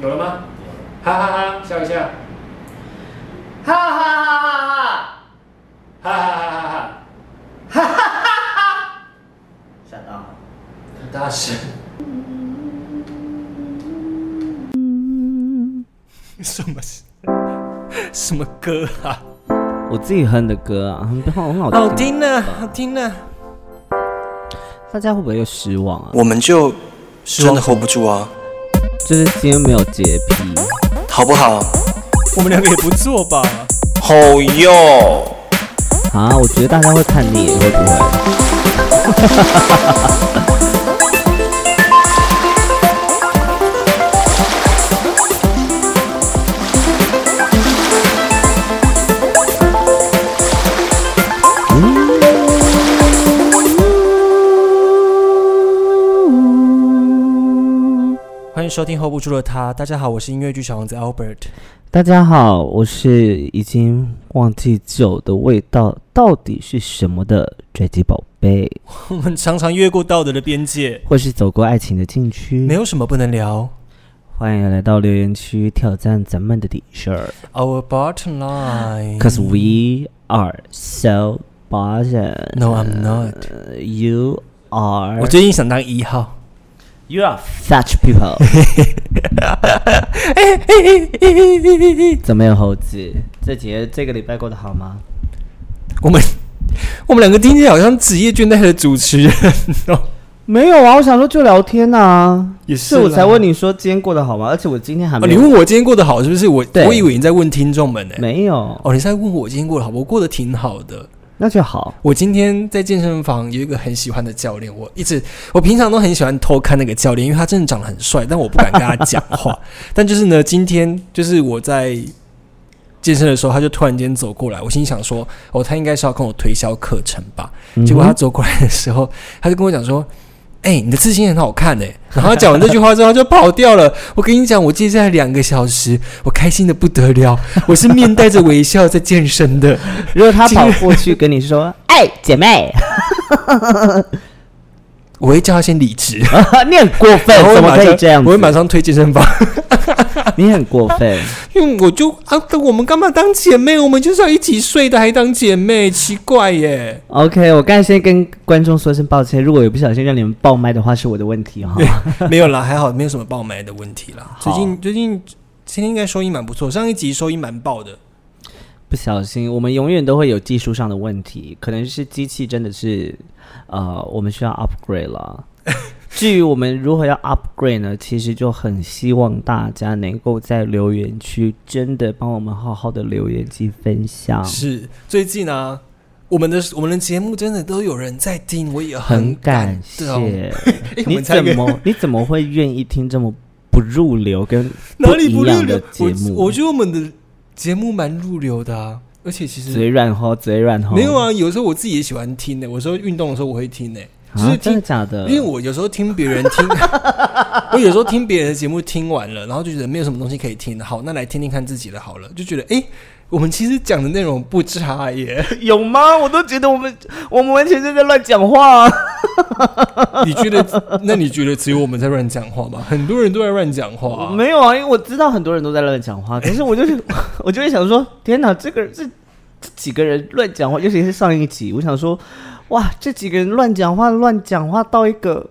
有了吗？哈哈哈，笑一下。哈哈哈哈哈哈！哈哈哈哈哈哈！哈哈哈哈！吓到，很大声。什么什么歌啊？我自己哼的歌啊，很好，很好听，好听呢，好听呢。大家会不会又失望啊？我们就真的 hold 不住啊。就是今天没有洁癖，好不好？我们两个也不错吧？好哟。啊，我觉得大家会看你，会不会？收听 hold 不住的他。大家好，我是音乐剧小王子 Albert。大家好，我是已经忘记酒的味道到底是什么的追击宝贝。我们常常越过道德的边界，或是走过爱情的禁区，没有什么不能聊。欢迎来到留言区挑战咱们的底线。Our bottom line, cause we are so bottom. No, I'm not. You are. 我最近想当一号。You are such people。怎么样，猴子？这节这个礼拜过得好吗？我们我们两个听起来好像职业倦怠的主持人哦。没有啊，我想说就聊天啊。也是，我才问你说今天过得好吗？而且我今天还没。你问我今天过得好是不是？我我以为你在问听众们呢。没有。哦，你在问我今天过得好？我过得挺好的。那就好。我今天在健身房有一个很喜欢的教练，我一直我平常都很喜欢偷看那个教练，因为他真的长得很帅，但我不敢跟他讲话。但就是呢，今天就是我在健身的时候，他就突然间走过来，我心想说，哦，他应该是要跟我推销课程吧？结果他走过来的时候，他就跟我讲说。哎，你的自信很好看哎！然后讲完这句话之后就跑掉了。我跟你讲，我接下来两个小时，我开心的不得了。我是面带着微笑在健身的。如果他跑过去跟你说：“哎，姐妹。” 我会叫他先离职，你很过分，怎么可以这样？我会马上推健身房，你很过分，因为我就啊，我们干嘛当姐妹？我们就是要一起睡的，还当姐妹，奇怪耶。OK，我刚才先跟观众说声抱歉，如果有不小心让你们爆麦的话，是我的问题哈。没有啦，还好，没有什么爆麦的问题啦。最近最近今天应该收音蛮不错，上一集收音蛮爆的。不小心，我们永远都会有技术上的问题，可能是机器真的是。呃，我们需要 upgrade 了。至于我们如何要 upgrade 呢？其实就很希望大家能够在留言区真的帮我们好好的留言及分享。是，最近呢，我们的我们的节目真的都有人在听，我也很感谢。你怎么你怎么会愿意听这么不入流跟哪里不入流节目？我觉得我们的节目蛮入流的啊。而且其实嘴软吼，嘴软吼。没有啊，有时候我自己也喜欢听呢。有时候运动的时候我会听呢，就是真的假的？因为我有时候听别人听，我有时候听别人的节目听完了，然后就觉得没有什么东西可以听。好，那来听听看自己的好了，就觉得哎，我们其实讲的内容不差耶。有吗？我都觉得我们我们完全是在乱讲话。你觉得？那你觉得只有我们在乱讲话吗？很多人都在乱讲话。没有啊，因为我知道很多人都在乱讲话。可是我就是，我就会想说，天哪，这个这这几个人乱讲话，尤其是上一集，我想说，哇，这几个人乱讲话，乱讲话到一个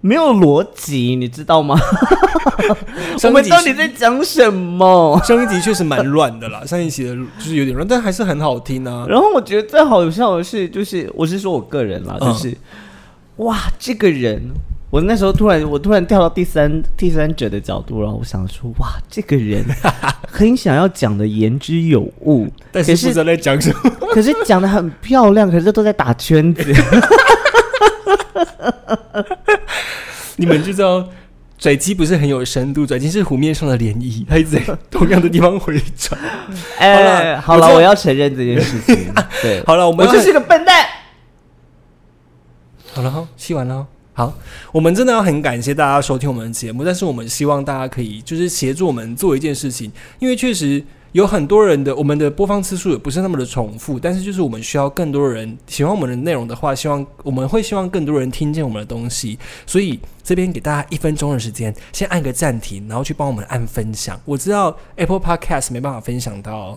没有逻辑，你知道吗？我们到底在讲什么？上一集确实蛮乱的啦，上一集的就是有点乱，但还是很好听啊。然后我觉得最好笑的是，就是我是说我个人啦，就是。哇，这个人，我那时候突然，我突然跳到第三第三者的角度了。我想说，哇，这个人 很想要讲的言之有物，但是不知道在讲什么。可是讲的很漂亮，可是都在打圈子。你们就知道，拽鸡不是很有深度，拽鸡是湖面上的涟漪，它一直在同样的地方回转。哎，好了，我要承认这件事情。对，好了，我们我就是个笨蛋。好了哈，吸完了。好，我们真的要很感谢大家收听我们的节目，但是我们希望大家可以就是协助我们做一件事情，因为确实有很多人的我们的播放次数也不是那么的重复，但是就是我们需要更多人喜欢我们的内容的话，希望我们会希望更多人听见我们的东西，所以这边给大家一分钟的时间，先按个暂停，然后去帮我们按分享。我知道 Apple Podcast 没办法分享到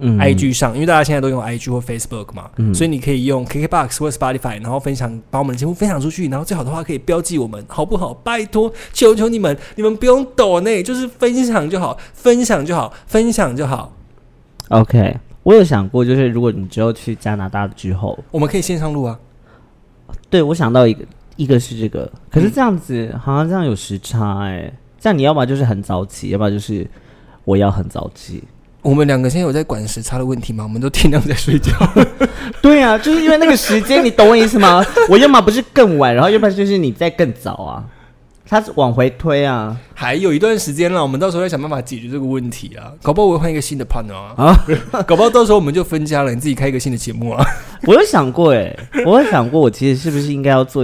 IG 上，因为大家现在都用 IG 或 Facebook 嘛，嗯所以你可以用 KKBox 或 Spotify，然后分享，把我们的节目分享出去，然后最好的话可以标记我们，好不好？拜托，求求你们，你们不用抖内，就是分享就好，分享就好，分享就好。OK，我有想过，就是如果你之后去加拿大之后，我们可以线上录啊，对我想到一个，一个是这个，可是这样子、好像这样有时差哎、这样你要么就是很早起，要么就是我要很早起。我们两个现在有在管时差的问题吗？我们都天亮在睡觉。对啊，就是因为那个时间，你懂我意思吗？我要么不是更晚，然后要不然就是你在更早啊，他是往回推啊。还有一段时间了，我们到时候再想办法解决这个问题啊。搞不好我会换一个新的 partner 啊，啊 搞不好到时候我们就分家了，你自己开一个新的节目啊。我有想过哎、我有想过，我其实是不是应该要做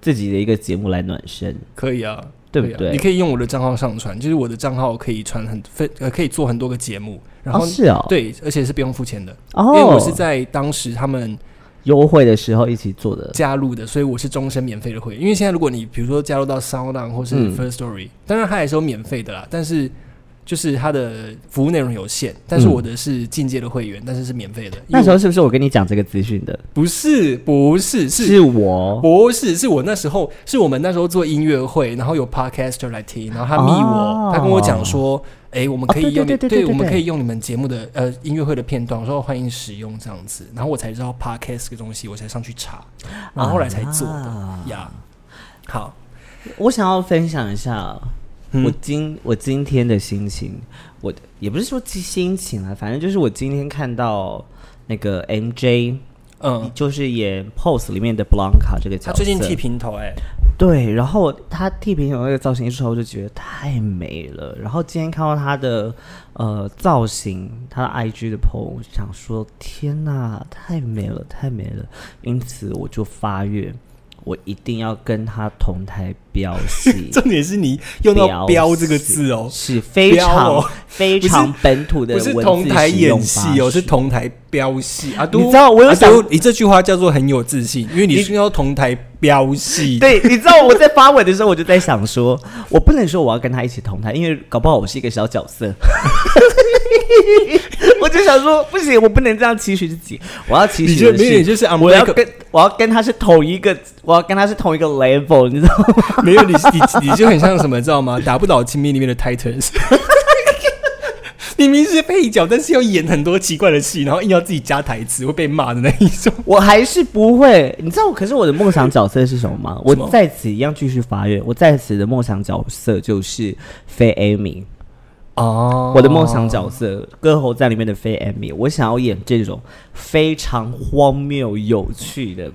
自己的一个节目来暖身？可以啊，可以啊对不对你可以用我的账号上传，就是我的账号可以传很分呃，可以做很多个节目，然后、哦，是哦，，对，而且是不用付钱的，哦，因为我是在当时他们优惠的时候一起做的。加入的，所以我是终身免费的会员。因为现在如果你比如说加入到 Sound On 或是嗯 First Story，、当然它也是有免费的啦，但是就是它的服务内容有限。但是嗯我的是进阶的会员，但是是免费的。那时候候是不是我跟你讲这个资讯的？不是不是是是我不是，是我那时候是我们那时候做音乐会，然后有 podcaster 来听，然后他密我，哦他跟我讲说，哎、我们可以用对对对对对我们可以用你们节目的呃音乐会的片段，我说欢迎使用这样子，然后我才知道 podcast 这个东西，我才上去查，然后后来才做的啊呀。好，我想要分享一下嗯我今我今天的心情，我也不是说心情啊，反正就是我今天看到那个 MJ，嗯，就是演 Pose 里面的 Blanca 这个角色，他最近剃平头、哎，对，然后他剃平头那个造型一出来，我就觉得太美了。然后今天看到他的呃造型，他的 IG 的 PO，想说天哪，太美了，太美了。因此我就发愿，我一定要跟他同台飙戏。重点是你用到“飙”这个字哦，是非常、哦非常本土的不是同台演戏哦，是同台飙戏啊！你知道我有阿想都你这句话叫做很有自信，因为你是要同台飙戏。对，你知道我在发文的时候，我就在想说，我不能说我要跟他一起同台，因为搞不好我是一个小角色。我就想说，不行，我不能这样期许自己，我要期许的是，就是我要跟我要跟他是同一个，我要跟他是同一个 level，你知道吗？没有你你你就很像什么，知道吗？打不倒亲密里面的 Titans。你明明是配角，但是要演很多奇怪的戏，然后硬要自己加台词，会被骂的那一种。我还是不会，你知道，可是我的梦想角色是什么吗？我在此一样继续发愿，我在此的梦想角色就是非 Amy。哦我的梦想角色，歌喉在里面的非 Amy，我想要演这种非常荒谬有趣的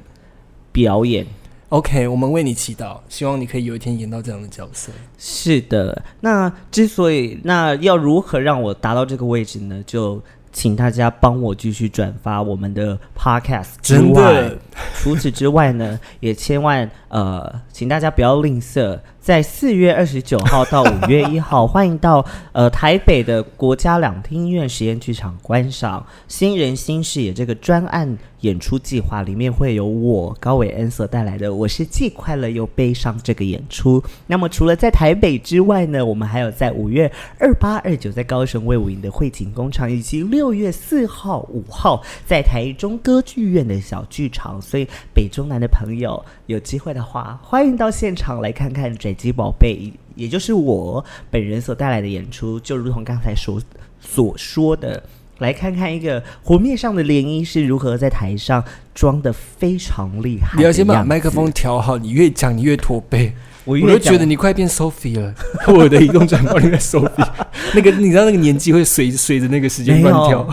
表演。OK，我们为你祈祷，希望你可以有一天演到这样的角色。是的，那之所以那要如何让我达到这个位置呢？就请大家帮我继续转发我们的 Podcast 之外，除此之外呢，也千万呃，请大家不要吝啬，在四月二十九号到五月一号，欢迎到呃台北的国家两厅院实验剧场观赏《新人新视野》这个专案演出计划，里面会有我高伟恩所带来的《我是既快乐又悲伤》这个演出。那么除了在台北之外呢，我们还有在五月二八、二九在高雄卫武营的汇景工厂，以及六月四号、五号在台中歌剧院的小剧场。所以北中南的朋友有机会的话，欢迎到现场来看看拽鸡宝贝，也就是我本人所带来的演出。就如同刚才所所说的。来看看一个湖面上的涟漪是如何在台上装的非常厉害。你要先把麦克风，调好，你越讲你越驼背。我越讲觉得你快变 Sophie 了，我的移动转播里面 Sophie，那个你知道那个年纪会随随着那个时间乱跳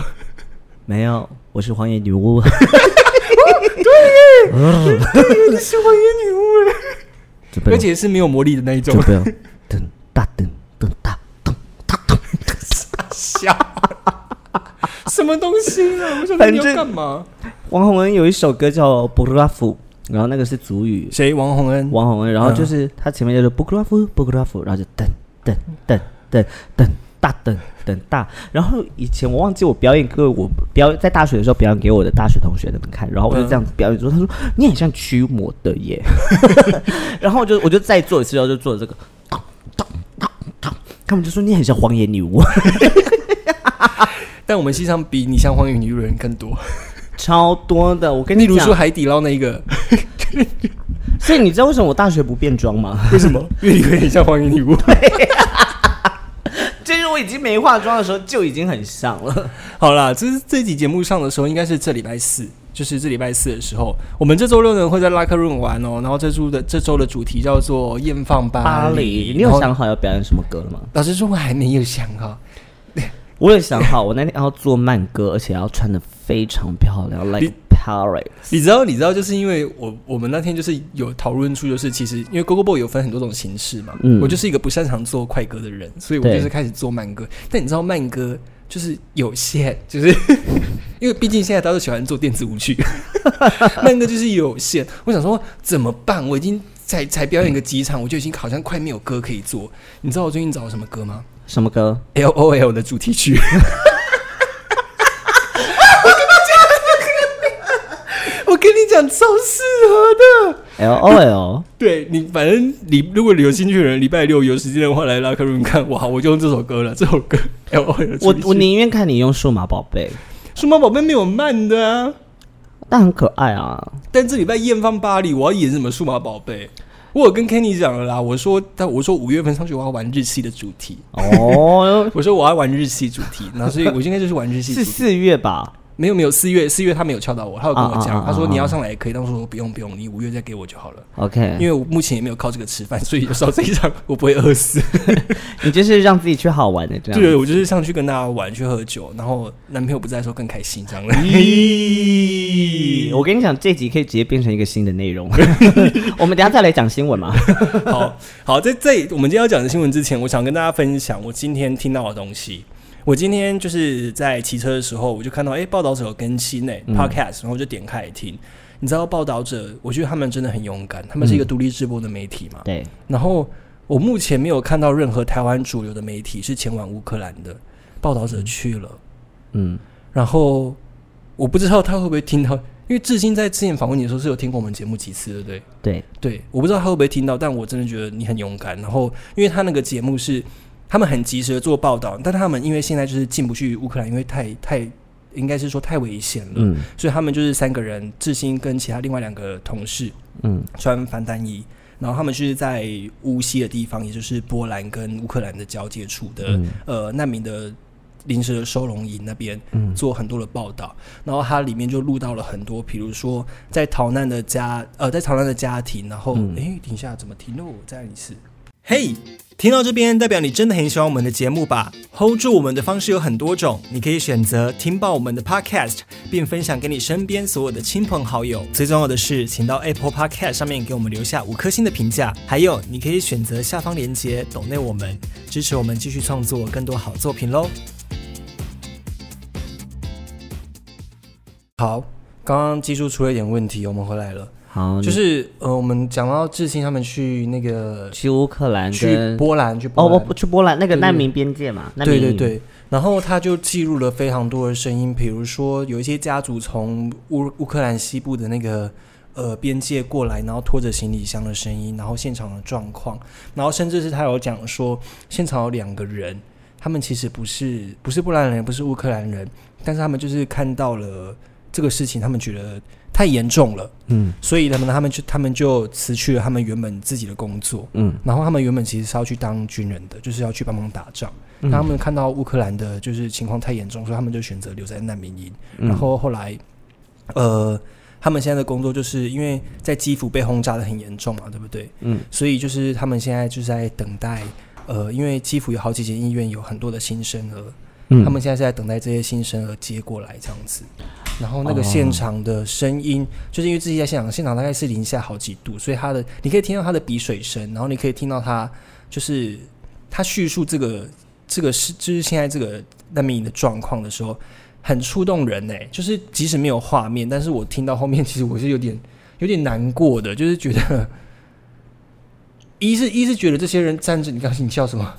没有。我是荒野女巫。对你是荒野女巫这而且是没有魔力的那一种就。不要噔哒噔噔哒噔哒噔。笑，什么东西啊？我想你要干嘛？王洪恩有一首歌叫《布拉夫》，然后那个是主语，谁？王洪恩。王洪恩，然后就是他前面就是布拉夫布拉夫，然后就噔噔噔噔噔大等等大。然后以前我忘记我表演给我表演在大学的时候表演给我的大学同学他们看，然后我就这样子表演之后，他说你很像驱魔的耶。然后我就我就再做一次，然后就做了这个，他们就说你很像荒野女巫，但我们戏上比你像荒野女巫的人更多。超多的。我跟你讲例如说，海底捞那一个，所以你知道为什么我大学不变装吗？为什么？因为你会很像荒野女巫。就是我已经没化妆的时候就已经很像了。好啦，这是这集节目上的时候，应该是这礼拜四，就是这礼拜四的时候，我们这周六呢会在拉克润玩哦。然后这周的这周的主题叫做“艳放巴巴黎，你有想好要表演什么歌了吗？老实说，我还没有想好。我有想好，我那天要做慢歌，而且要穿的非常漂亮，like 你 Paris。你知道，你知道，就是因为我我们那天就是有讨论出，就是其实因为 Go Go Boy 有分很多种形式嘛，嗯我就是一个不擅长做快歌的人，所以我对就是开始做慢歌。但你知道慢歌就是有限，就是因为毕竟现在大家都喜欢做电子舞曲，慢歌就是有限。我想说怎么办？我已经才才表演个几场，我就已经好像快没有歌可以做。你知道我最近找了什么歌吗什么歌？？L O L 的主题曲。我跟你讲，超适合的。L O L，对你，反正你如果你有兴趣的人，礼拜六有时间的话来拉克润看，哇，我就用这首歌了。这首歌 L O L，我我宁愿看你用数码宝贝，数码宝贝没有慢的啊。但很可爱啊。但这礼拜艳放巴黎，我要演什么数码宝贝？我有跟 Kenny 讲了啦，我说，但我说五月份上去我要玩日系的主题，哦，我说我要玩日系主题，那所以我应该就是玩日系主题。是四月吧？没有没有，四月四月他没有敲到我，他有跟我讲，啊啊啊啊他说你要上来也可以，但我说不用不用，你五月再给我就好了，OK，因为我目前也没有靠这个吃饭，所以有时候这一场我不会饿死。你就是让自己去好玩的这样。对，我就是上去跟大家玩，去喝酒，然后男朋友不在的时候更开心，这样。咦，我跟你讲，这集可以直接变成一个新的内容。我们等下再来讲新闻嘛。好好，在在我们今天要讲的新闻之前，我想跟大家分享我今天听到的东西。我今天就是在骑车的时候，我就看到哎，诶报道者有更新呢、嗯 podcast，然后我就点开来听。你知道报道者，我觉得他们真的很勇敢，他们是一个独立直播的媒体嘛。对，然后我目前没有看到任何台湾主流的媒体是前往乌克兰的，报道者去了。嗯，然后我不知道他会不会听到，因为至今在之前访问你的时候是有听过我们节目几次，对不对？对，对，我不知道他会不会听到，但我真的觉得你很勇敢。然后，因为他那个节目是他们很及时的做报道，但他们因为现在就是进不去乌克兰，因为太太应该是说太危险了，嗯所以他们就是三个人，志新跟其他另外两个同事嗯穿防弹衣。然后他们就是在乌西的地方，也就是波兰跟乌克兰的交界处的、嗯呃难民的临时的收容营那边，嗯做很多的报道，然后它里面就录到了很多，比如说在逃难的家，呃，在逃难的家庭，然后，嗯诶，等一下怎么停喽？再来一次。嘿、听到这边，代表你真的很喜欢我们的节目吧？hold 住我们的方式有很多种，你可以选择听爆我们的 podcast，并分享给你身边所有的亲朋好友。最重要的是，请到 Apple Podcast 上面给我们留下五颗星的评价。还有，你可以选择下方链接抖内我们，支持我们继续创作更多好作品喽。好，刚刚技术出了一点问题，我们回来了。好，就就是是呃，我们讲到志兴他们去那个去乌克兰去波兰，去波哦，不去波兰那个难民边界嘛，对对对，然后他就记录了非常多的声音，比如说有一些家族从乌乌克兰西部的那个呃边界过来，然后拖着行李箱的声音，然后现场的状况，然后甚至是他有讲说，现场有两个人，他们其实不是不是波兰人，不是乌克兰人，但是他们就是看到了这个事情，他们觉得太严重了，嗯。所以他们他们就他们就辞去了他们原本自己的工作，嗯。然后他们原本其实是要去当军人的，就是要去帮忙打仗。他们看到乌克兰的就是情况太严重，所以他们就选择留在难民营。嗯。然后后来，呃，他们现在的工作就是因为在基辅被轰炸的很严重嘛，对不对？嗯。所以就是他们现在就是在等待，呃，因为基辅有好几间医院有很多的新生儿，嗯。他们现在是在等待这些新生儿接过来这样子。然后那个现场的声音，就是因为自己在现场，现场大概是零下好几度，所以他的你可以听到他的鼻水声，然后你可以听到他就是他叙述这个这个是就是现在这个难民营的状况的时候，很触动人呢、就是即使没有画面，但是我听到后面，其实我是有点有点难过的，就是觉得 一是一是觉得这些人站着，你刚才你笑什么？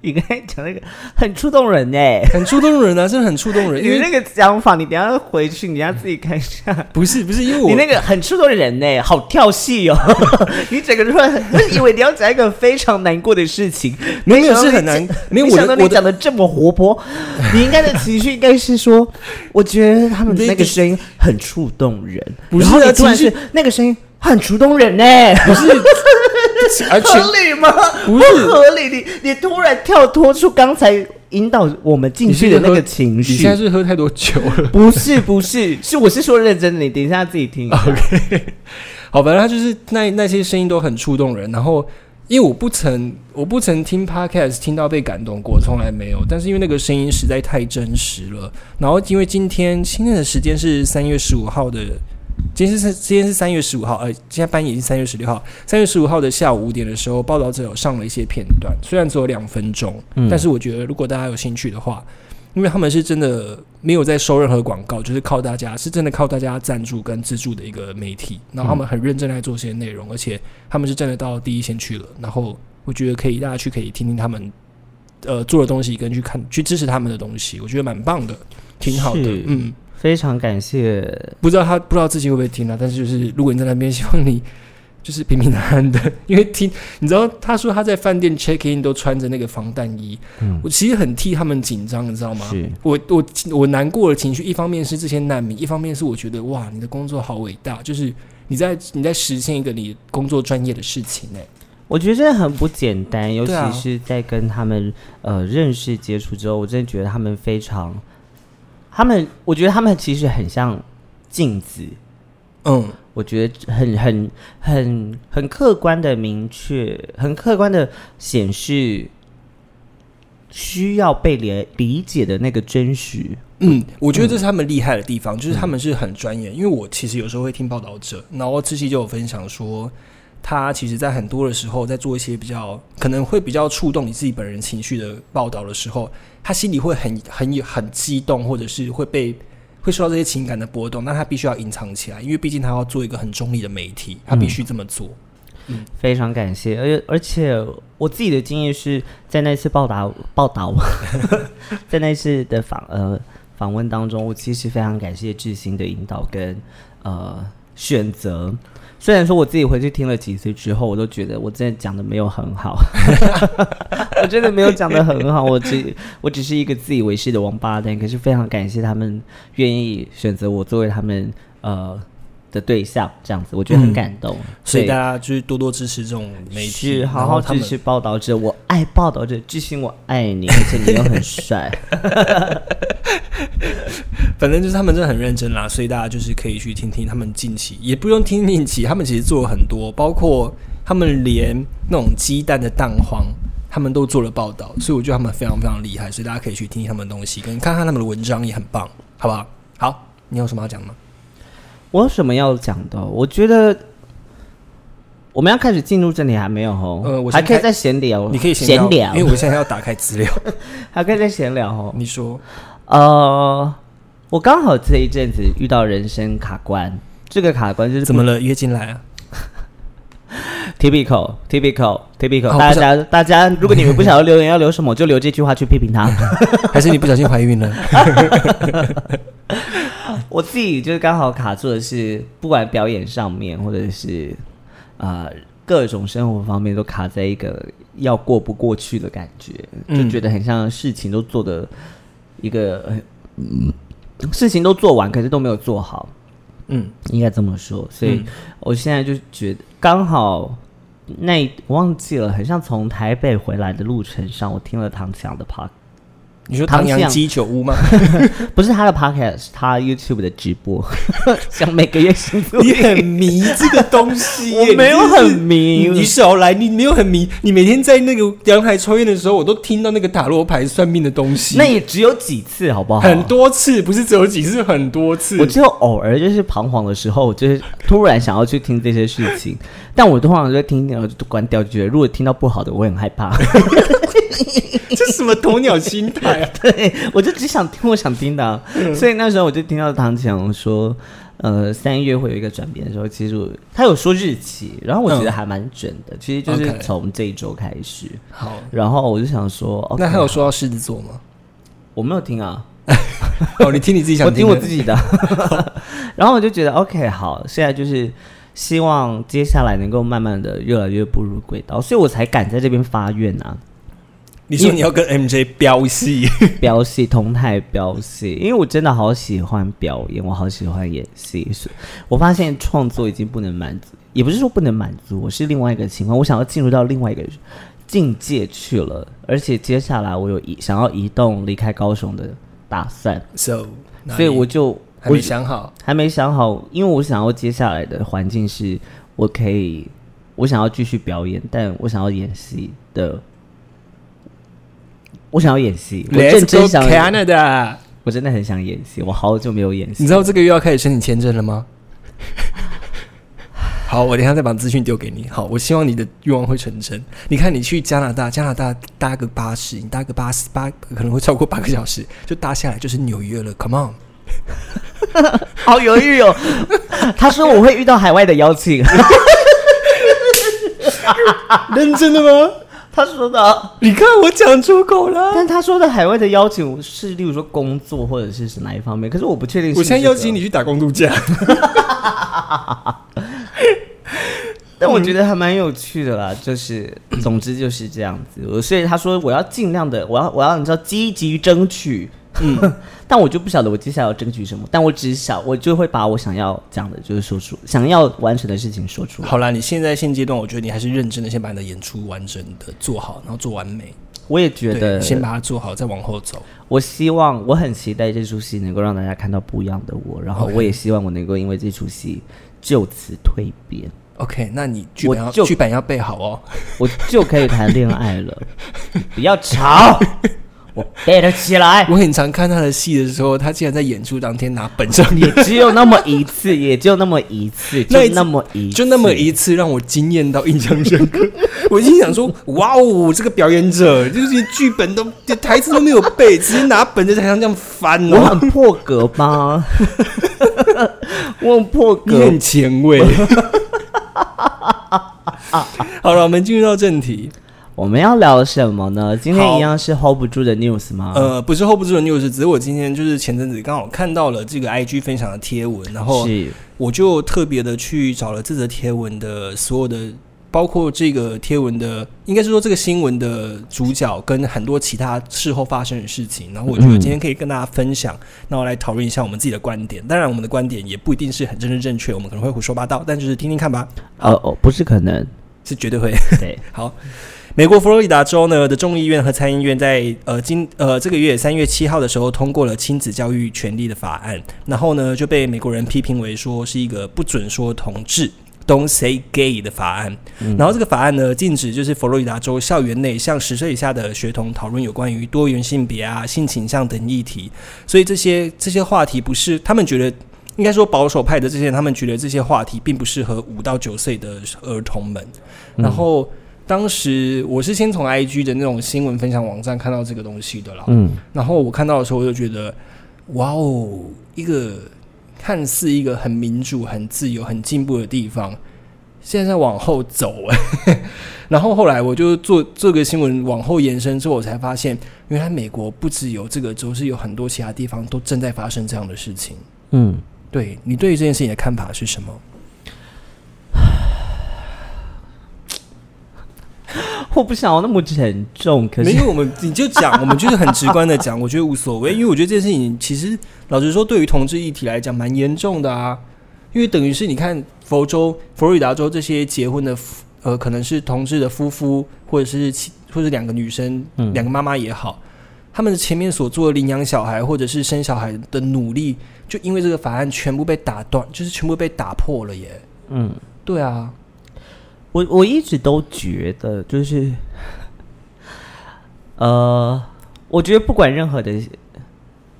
你刚才讲那个很触动人哎，很触动人啊，真的很触动人。因为你那个讲法，你等下回去，你要自己看一下。不是不是，因为我你那个很触动人呢，好跳戏哦！你整个突然，我以为你要讲一个非常难过的事情，没有是很难没有想到你我的我讲的这么活泼，你应该的情绪应该是说，我觉得他们那个那个声音很触动人，不是啊然后你突然是那个声音很触动人呢，不是，而 且合理吗？不是合理，你你突然跳脱出刚才引导我们进去的那个情绪你，现在是喝太多酒了。不是不是，是我是说认真的，你等一下自己听。OK，好，反正他就是那那些声音都很触动人。然后，因为我不曾我不曾听 Podcast 听到被感动过，从来没有。但是因为那个声音实在太真实了，然后因为今天今天的时间是三月十五号的。今天是今天是三月十五号，呃，今天半夜已经三月十六号。三月十五号的下午五点的时候，报道者有上了一些片段，虽然只有两分钟，嗯但是我觉得如果大家有兴趣的话，因为他们是真的没有在收任何广告，就是靠大家是真的靠大家赞助跟资助的一个媒体，然后他们很认真在做这些内容，而且他们是真的到第一线去了。然后我觉得可以大家去可以听听他们呃做的东西，跟去看去支持他们的东西，我觉得蛮棒的，挺好的。嗯，非常感谢。不知道他不知道自己会不会听啊，但是就是如果你在那边，希望你。就是平平安安的，因为听你知道，他说他在饭店 check in 都穿着那个防弹衣，嗯。我其实很替他们紧张，你知道吗？是。我我我难过的情绪，一方面是这些难民，一方面是我觉得哇，你的工作好伟大，就是你在你在实现一个你工作专业的事情哎、我觉得真的很不简单，尤其是在跟他们呃认识接触之后，我真的觉得他们非常，他们我觉得他们其实很像镜子，嗯，我觉得很很很很客观的明确，很客观的显示需要被理理解的那个真实。嗯，我觉得这是他们厉害的地方，就是他们是很专业。因为我其实有时候会听报道者，然后志熙就有分享说，他其实在很多的时候，在做一些比较可能会比较触动你自己本人情绪的报道的时候，他心里会很很很激动，或者是会被会受到这些情感的波动，那他必须要隐藏起来，因为毕竟他要做一个很中立的媒体，他必须这么做。嗯非常感谢，而且而且我自己的经验是在那次报道报道，在那次的访呃访问当中，我其实非常感谢志兴的引导跟呃选择。虽然说我自己回去听了几次之后，我都觉得我真的讲的没有很好，我真的没有讲的很好，我只我只是一个自以为是的王八蛋。可是非常感谢他们愿意选择我作为他们呃的对象，这样子我觉得很嗯感动。所以大家就是多多支持这种媒体，好好支持报道者，我爱报道者，巨星我爱你，而且你又很帅。反正就是他们真的很认真啦，所以大家就是可以去听听他们近期，也不用听近期，他们其实做了很多，包括他们连那种鸡蛋的蛋黄，他们都做了报道，所以我觉得他们非常非常厉害，所以大家可以去听听他们的东西，跟看看他们的文章也很棒，好不好？好，你有什么要讲吗？我有什么要讲的？我觉得我们要开始进入这里还没有哦，呃我还可以再闲聊，你可以闲聊，聊，因为我现在要打开资料。还可以再闲聊哦。你说，呃，我刚好这一阵子遇到人生卡关，这个卡关就是怎么了？约进来啊？typical typical typical，、大家大家，如果你们不想要留言，要留什么就留这句话去批评他。还是你不小心怀孕了？我自己就是刚好卡住的是，不管表演上面，或者是啊、呃各种生活方面，都卡在一个要过不过去的感觉，就嗯觉得很像事情都做的一个、呃嗯事情都做完，可是都没有做好，嗯应该这么说。所以嗯我现在就觉得刚好。那我忘记了，很像从台北回来的路程上，我听了唐强的 p o 你说唐阳鸡酒屋吗？不是他的 podcast，是他 YouTube 的直播，像每个月星座你很迷这个东西，我没有很迷你少来，你没有很迷，你每天在那个阳台抽烟的时候，我都听到那个塔罗牌算命的东西，那也只有几次，好不好？很。多次，不是只有几次，很多次。我只有偶尔就是彷徨的时候，我就是突然想要去听这些事情，但我通常就听一听，我就关掉，就觉得如果听到不好的，我会很害怕。这什么鸵鸟心态啊？对，我就只想听我想听的啊、所以那时候我就听到唐强说，呃三月会有一个转变的时候，其实我他有说日期，然后我觉得嗯还蛮准的，其实就是从这一周开始。好，然后我就想说，那还有说到狮子座吗？我没有听啊，哦，你听你自己想听我听我自己的。然后我就觉得 OK，好，现在就是希望接下来能够慢慢的越来越步入轨道，所以我才敢在这边发愿啊，你说你要跟 MJ 飙戏，飙戏同台飙戏，因为我真的好喜欢表演，我好喜欢演戏，所以我发现创作已经不能满足，也不是说不能满足，我是另外一个情况，我想要进入到另外一个境界去了，而且接下来我有移想要移动离开高雄的打算，so，所以我就还没想好。还没想好，因为我想要接下来的环境是，我可以，我想要继续表演，但我想要演戏的，我想要演戏，我认 Let's 真 go 想，Canada！我真的很想演戏，我好久没有演戏。你知道这个月要开始申请签证了吗？好，我等一下再把资讯丢给你。好，我希望你的愿望会成真。你看，你去加拿大，加拿大搭个巴士，你搭个巴士八可能会超过八个小时，就搭下来就是纽约了。Come on，好犹豫哦。他说我会遇到海外的邀请，认真的吗？他说的，你看我讲出口了。但他说的海外的邀请是，例如说工作或者是是哪一方面，可是我不确定是不是这个。我现在邀请你去打工度假。但我觉得还蛮有趣的啦，就是总之就是这样子。我所以他说我要尽量的，我要我要你知道积极争取，嗯，但我就不晓得我接下来要争取什么，但我只想我就会把我想要讲的，就是说出想要完成的事情说出来。好啦，你现在现阶段，我觉得你还是认真的，先把你的演出完整的做好，然后做完美。我也觉，得，先把它做好，再往后走。我希望我很期待这出戏能够让大家看到不一样的我，然后我也希望我能够因为这出戏就此蜕变，OK，那你剧本要剧本要背好哦。我就可以谈恋爱了。不要吵，我 背得起来。我很常看他的戏的时候，他竟然在演出当天拿本上也，只有那么一次，也就那么一次，就那么一次，就那么一次让我惊艳到印象深刻。我心想说：哇哦，这个表演者就是连剧本都台词都没有背，直接拿本在台上这样翻我哦，很破格吧？我很破格你很，前卫。好了，我们进入到正题。我们要聊什么呢？今天一样是 hold 不住的 news 吗？呃，不是 hold 不住的 news，只是我今天就是前阵子刚好看到了这个 IG 分享的贴文，然后是我就特别的去找了这则贴文的所有的，包括这个贴文的，应该是说这个新闻的主角跟很多其他事后发生的事情，然后我觉得今天可以跟大家分享，那我来讨论一下我们自己的观点。当然，我们的观点也不一定是很真正正确，我们可能会胡说八道，但就是听听看吧，呃哦，不是可能，是绝对会。对，好，美国佛罗里达州呢的众议院和参议院在呃今呃这个月三月七号的时候通过了亲子教育权利的法案，然后呢就被美国人批评为说是一个不准说同志。Don't say gay 的法案，然后这个法案呢，禁止就是佛罗里达州校园内向十岁以下的学童讨论有关于多元性别啊、性倾向等议题，所以这些这些话题不是他们觉得应该说保守派的这些人，他们觉得这些话题并不适合五到九岁的儿童们，然后。当时我是先从 IG 的那种新闻分享网站看到这个东西的啦，嗯，然后我看到的时候，我就觉得，哇哦，一个看似一个很民主、很自由、很进步的地方，现在在往后走哎。然后后来我就做这个新闻往后延伸之后，我才发现，原来美国不只有这个州，是有很多其他地方都正在发生这样的事情。嗯，对你对于这件事情的看法是什么？我不想要那么沉重，可是没有，我们你就讲，我们就是很直观的讲，我觉得无所谓，因为我觉得这件事情其实老实说，对于同志议题来讲蛮严重的啊，因为等于是你看佛州、佛罗里达州这些结婚的夫呃，可能是同志的夫妇，或者是或者两个女生、嗯两个妈妈也好，他们前面所做的领养小孩或者是生小孩的努力，就因为这个法案全部被打断，就是全部被打破了耶。嗯，对啊，我我一直都觉得，就是，呃，我觉得不管任何的，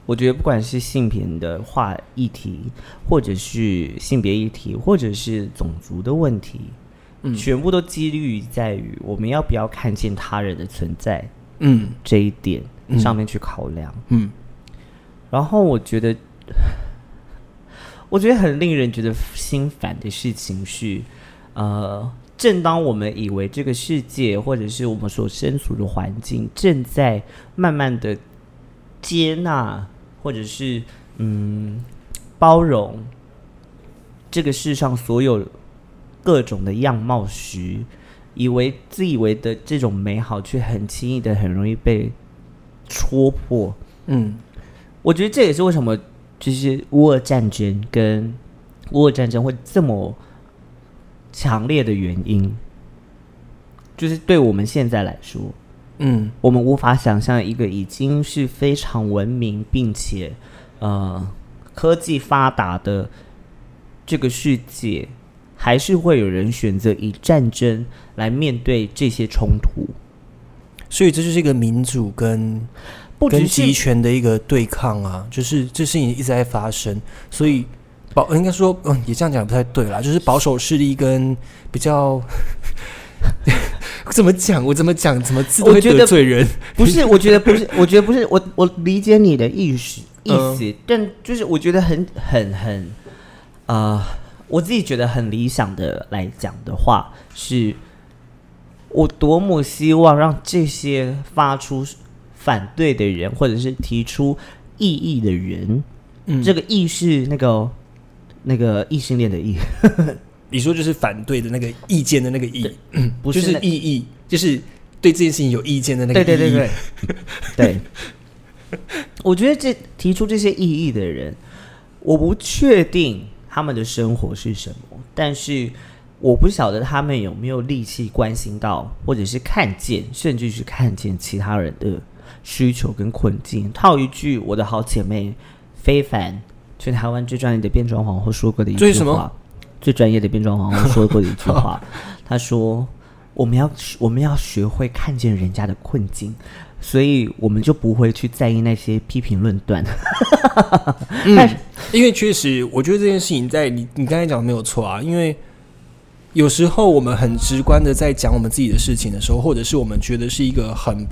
我觉得不管是性别的话议题，或者是性别议题，或者是种族的问题，嗯全部都几率在于我们要不要看见他人的存在嗯。这一点嗯。上面去考量。嗯。然后我觉得，我觉得很令人觉得心烦的事情是，呃，正当我们以为这个世界或者是我们所身处的环境正在慢慢的接纳，或者是嗯包容这个世上所有各种的样貌时，以为自以为的这种美好，却很轻易的很容易被戳破。嗯，我觉得这也是为什么就是乌俄战争跟乌俄战争会这么强烈的原因，就是对我们现在来说，嗯，我们无法想象一个已经是非常文明并且呃科技发达的这个世界，还是会有人选择以战争来面对这些冲突。所以这就是一个民主跟跟不只是集权的一个对抗啊，就是这事情一直在发生，所以保应该说，嗯，也这样讲不太对啦，就是保守势力跟比较 怎么讲，我怎么讲，怎么字都会我觉得得罪人，不是，我觉得不是，我觉得不是，我我理解你的意思意嗯。思，但就是我觉得很很很，呃，我自己觉得很理想的来讲的话，是我多么希望让这些发出反对的人，或者是提出异议的人，嗯，这个异是那个那个异性恋的异，你说就是反对的那个意见的那个意，不就是异议，就是对这件事情有意见的那个对对对对 对，我觉得这提出这些异议的人，我不确定他们的生活是什么，但是我不晓得他们有没有力气关心到，或者是看见，甚至是看见其他人的需求跟困境。套一句我的好姐妹非凡，全台湾最专业的变装皇后说过的一句最什么话，最专业的变装皇后说过的一句话，他说。我们要我们要学会看见人家的困境，所以我们就不会去在意那些批评论断。嗯因为确实，我觉得这件事情在你你刚才讲的没有错啊。因为有时候我们很直观的在讲我们自己的事情的时候，或者是我们觉得是一个很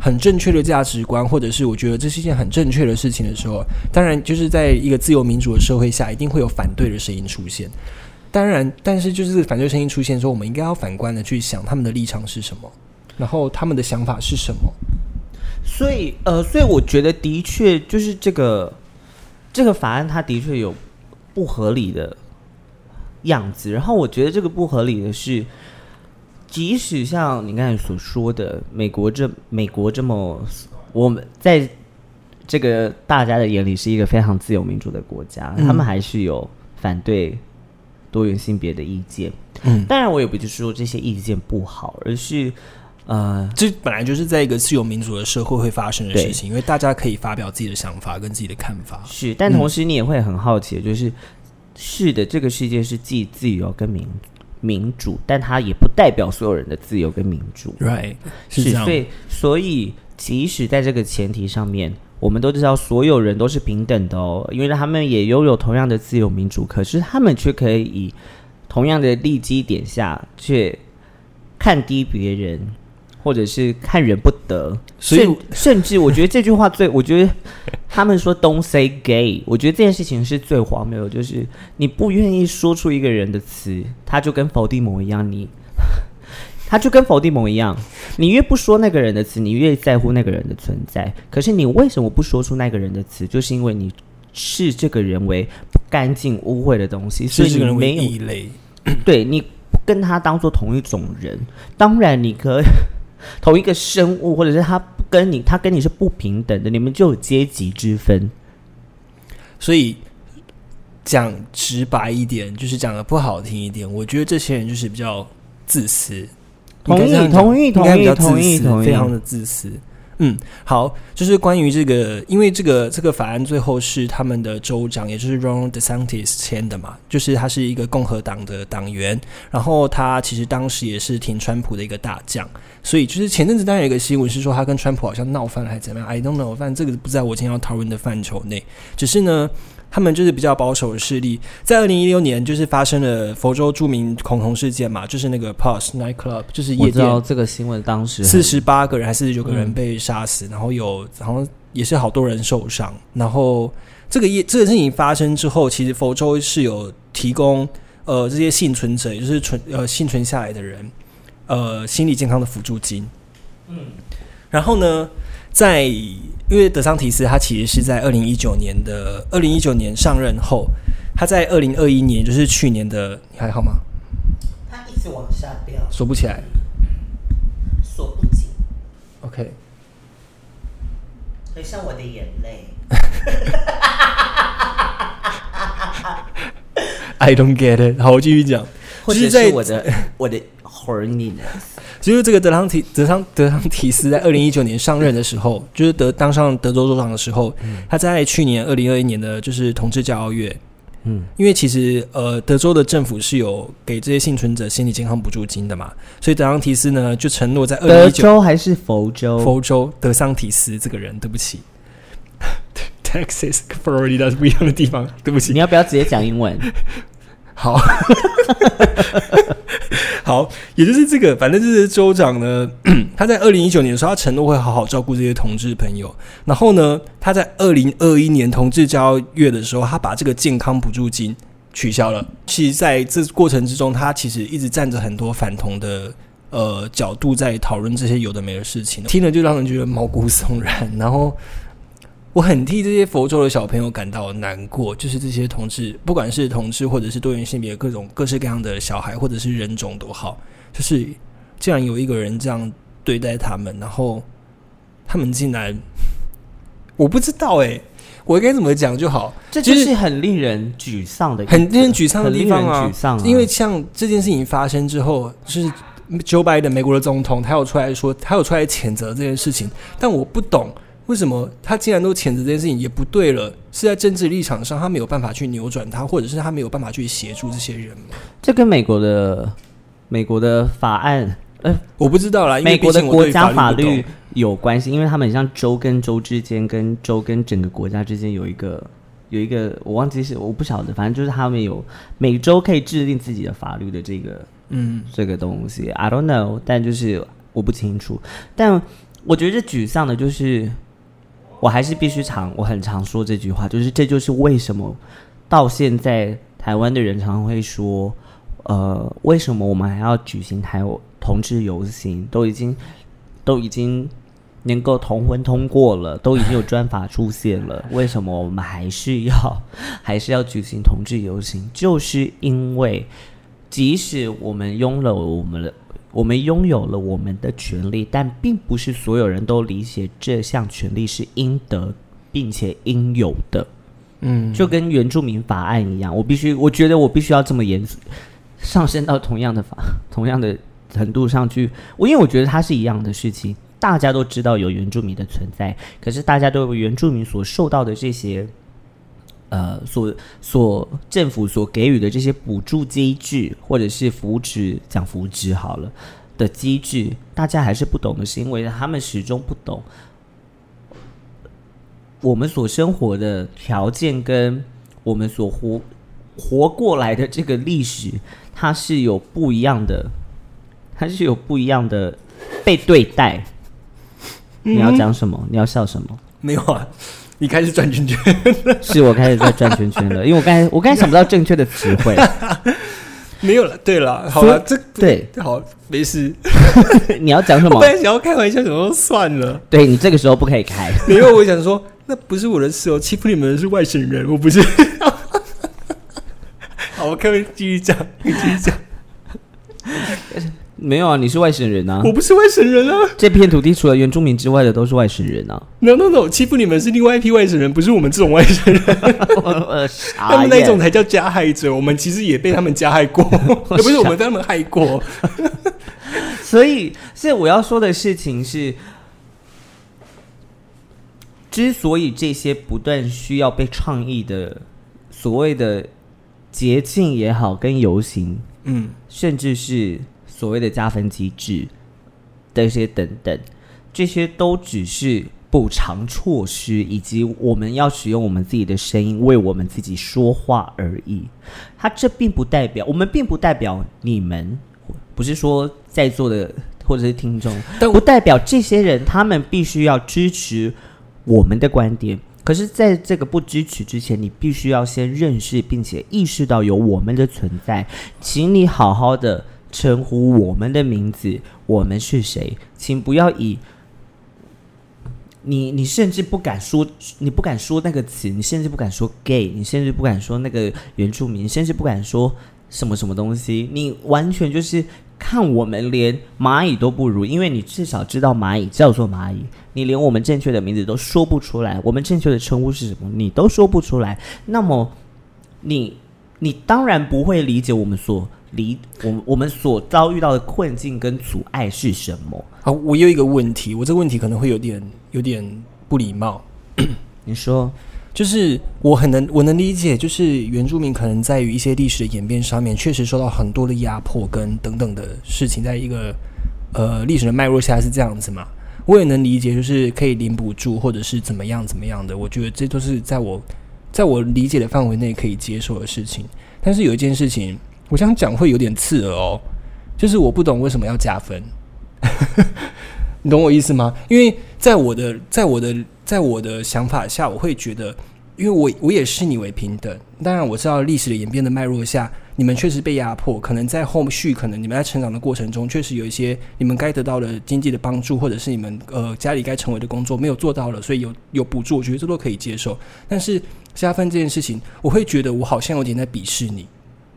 很正确的价值观，或者是我觉得这是一件很正确的事情的时候，当然就是在一个自由民主的社会下，一定会有反对的声音出现。当然，但是就是反对声音出现的时候，我们应该要反观的去想他们的立场是什么，然后他们的想法是什么。所以呃，所以我觉得的确就是这个这个法案，它的确有不合理的样子。然后我觉得这个不合理的是，即使像你刚才所说的，美国这美国这么我们在这个大家的眼里是一个非常自由民主的国家，嗯他们还是有反对多元性别的意见。嗯，当然，我也不是说这些意见不好，而是呃，这本来就是在一个自由民主的社会会发生的事情，因为大家可以发表自己的想法跟自己的看法。是，但同时你也会很好奇，就是、是的，这个世界是既自由跟民民主，但它也不代表所有人的自由跟民主。Right，是这样所。以所以即使在这个前提上面，我们都知道所有人都是平等的哦，因为他们也拥有同样的自由民主，可是他们却可以以同样的利基点下，却看低别人，或者是看人不得，所以甚甚至我觉得这句话最，我觉得他们说 “don't say gay”，我觉得这件事情是最荒谬的，就是你不愿意说出一个人的词，他就跟否定某一样，你 他就跟否定某一样，你越不说那个人的词，你越在乎那个人的存在。可是你为什么不说出那个人的词？就是因为你视这个人为不干净、污秽的东西，所以是这个人为你没有异类，对你不跟他当做同一种人，当然你可以同一个生物，或者是他不跟你，他跟你是不平等的，你们就有阶级之分。所以讲直白一点，就是讲的不好听一点，我觉得这些人就是比较自私。同意同意应该比较自私同意同意非常的自私。嗯，好，就是关于这个，因为这个这个法案最后是他们的州长，也就是 Ron DeSantis 签的嘛，就是他是一个共和党的党员，然后他其实当时也是挺川普的一个大将，所以就是前阵子当然有一个新闻是说他跟川普好像闹翻了还是怎么样，I don't know，反正这个不在我今天要讨论的范畴内，只是呢，他们就是比较保守的势力。在二零一六年，就是发生了佛州著名恐同事件嘛，就是那个 Pulse Night Club，就是夜我知道店，这个新闻当时四十八个人还是四十九个人嗯被杀死，然后有好像也是好多人受伤。然后这个夜这个事情发生之后，其实佛州是有提供呃这些幸存者，也就是存呃幸存下来的人，呃心理健康的辅助金。嗯，然后呢，在因为德桑提斯他其实是在二零一九年的二零一九年上任后，他在二零二一年就是去年的，你还好吗？他一直往下掉，锁不起来。锁不紧，OK，很像我的眼泪。I don't get it。好，我继续讲。或者就是在是我的我的 horniness，就是这个德桑提德桑德桑提斯在二零一九年上任的时候，就是德当上德州州长的时候，他在去年二零二一年的就是同志骄傲月，嗯，因为其实呃德州的政府是有给这些幸存者心理健康补助金的嘛，所以德桑提斯呢就承诺在二零德一九州还是佛州？佛州德桑提斯这个人，对不起，Texas Florida 是不一样的地方，对不起。你，要不要直接讲英文？好，好，也就是这个，反正就是州长呢，他在二零一九年的时候，他承诺会好好照顾这些同志朋友。然后呢，他在二零二一年同志交月的时候，他把这个健康补助金取消了。其实在这过程之中，他其实一直站着很多反同的。呃，角度在讨论这些有的没的事情，听了就让人觉得毛骨悚然。然后我很替这些佛州的小朋友感到难过，就是这些同志，不管是同志或者是多元性别各种各式各样的小孩，或者是人种都好，就是竟然有一个人这样对待他们，然后他们竟然，我不知道哎、我应该怎么讲就好，这就是很令人沮丧的很令人沮丧的地方啊。沮丧啊，因为像这件事情发生之后，就是 Joe Biden 美国的总统，他有出来说，他有出来谴责这件事情，但我不懂为什么他既然都谴责这件事情，也不对了，是在政治立场上他没有办法去扭转他，或者是他没有办法去协助这些人吗？这跟美国的美国的法案，呃，我不知道啦，因为美国的国家法律有关系，因为他们很像州跟州之间，跟州跟整个国家之间有一个有一个，我忘记是我不晓得，反正就是他们有每周可以制定自己的法律的这个嗯这个东西，I don't know，但就是我不清楚。但我觉得沮丧的就是，我还是必须常，我很常说这句话，就是这就是为什么到现在台湾的人常会说，呃，为什么我们还要举行台同志游行？都已经都已经能够同婚通过了，都已经有专法出现了，为什么我们还是要 还是要举行同志游行？就是因为。即使我们拥有了我们的，我们拥有了我们的权利，但并不是所有人都理解这项权利是应得并且应有的。嗯，就跟原住民法案一样，我必须，我觉得我必须要这么严肃，上升到同样的法、同样的程度上去。我因为我觉得它是一样的事情，大家都知道有原住民的存在，可是大家都有原住民所受到的这些。呃，所所政府所给予的这些补助机制，或者是扶持，讲扶持好了的机制，大家还是不懂的，是因为他们始终不懂我们所生活的条件跟我们所活活过来的这个历史，它是有不一样的，它是有不一样的被对待。你要讲什么？你要笑什么？没有啊，你开始转圈圈，是我开始在转圈圈了，因为我刚才我刚才想不到正确的词汇。没有了。对了，好了，这对，好没事。你要讲什么我本？来想要开玩笑，想说算了。对你这个时候不可以开。没有，我想说，那不是我的事哦，欺负你们的是外省人，我不是。好，我可以继续讲，你继续讲。没有啊，你是外省人啊我。不是外省人啊这片土地除了原住民之外的都是外省人啊。！No No No，欺负你们是另外一批外省人，不是我们这种外省人。呃，他们那种才叫加害者，我们其实也被他们加害过，也不是我们被他们害过。所以，所以我要说的事情是，之所以这些不断需要被倡议的所谓的捷径也好，跟游行，嗯甚至是所谓的加分机制的一些等等，这些都只是补偿措施，以及我们要使用我们自己的声音为我们自己说话而已。它这并不代表，我们并不代表你们，不是说在座的或者是听众，但不代表这些人他们必须要支持我们的观点。可是，在这个不支持之前，你必须要先认识并且意识到有我们的存在，请你好好的称呼我们的名字，我们是谁，请不要以你你甚至不敢说，你不敢说那个词，你甚至不敢说 gay，你甚至不敢说那个原住民，甚至不敢说什么什么东西，你完全就是看我们连蚂蚁都不如，因为你至少知道蚂蚁叫做蚂蚁，你连我们正确的名字都说不出来，我们正确的称呼是什么，你都说不出来，那么你你当然不会理解我们所理我我们所遭遇到的困境跟阻碍是什么。好，我有一个问题，我这个问题可能会有点有点不礼貌，你说，就是我很能我能理解，就是原住民可能在于一些历史的演变上面，确实受到很多的压迫跟等等的事情，在一个呃历史的脉络下是这样子嘛。我也能理解，就是可以领补助或者是怎么样怎么样的，我觉得这都是在我在我理解的范围内可以接受的事情。但是有一件事情，我想讲会有点刺耳哦，就是我不懂为什么要加分。你懂我意思吗？因为在我的在我的在我的想法下，我会觉得，因为我我也视你为平等。当然，我知道历史的演变的脉络下，你们确实被压迫，可能在后续，可能你们在成长的过程中，确实有一些你们该得到的经济的帮助，或者是你们呃家里该成为的工作没有做到了，所以有有补助，我觉得这都可以接受。但是加分这件事情，我会觉得我好像有点在鄙视你，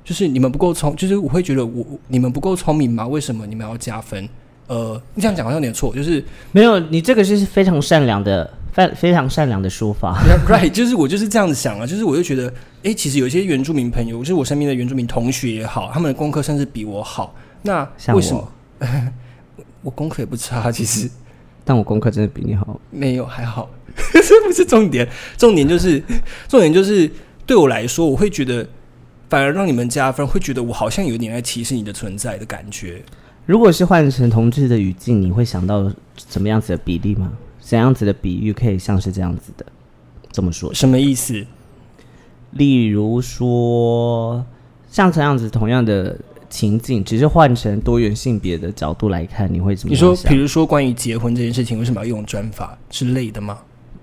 就是你们不够聪，就是我会觉得我你们不够聪明吗？为什么你们要加分？呃，你这样讲好像有点错，就是没有，你这个是非常善良的，非非常善良的说法。right，就是我就是这样子想啊，就是我就觉得，诶，其实有一些原住民朋友，就是我身边的原住民同学也好，他们的功课甚至比我好，那为什么我？我功课也不差，其实但我功课真的比你好。没有还好，这不是重点，重点就是重点就是对我来说，我会觉得反而让你们加分，会觉得我好像有点在歧视你的存在的感觉。如果是换成同志的语境，你会想到什么样子的比例吗？怎样子的比喻可以像是这样子的？怎么说，什么意思？例如说，像这样子同样的情境，只是换成多元性别的角度来看，你会怎么你说，比如说关于结婚这件事情，为什么要用专法之类的吗？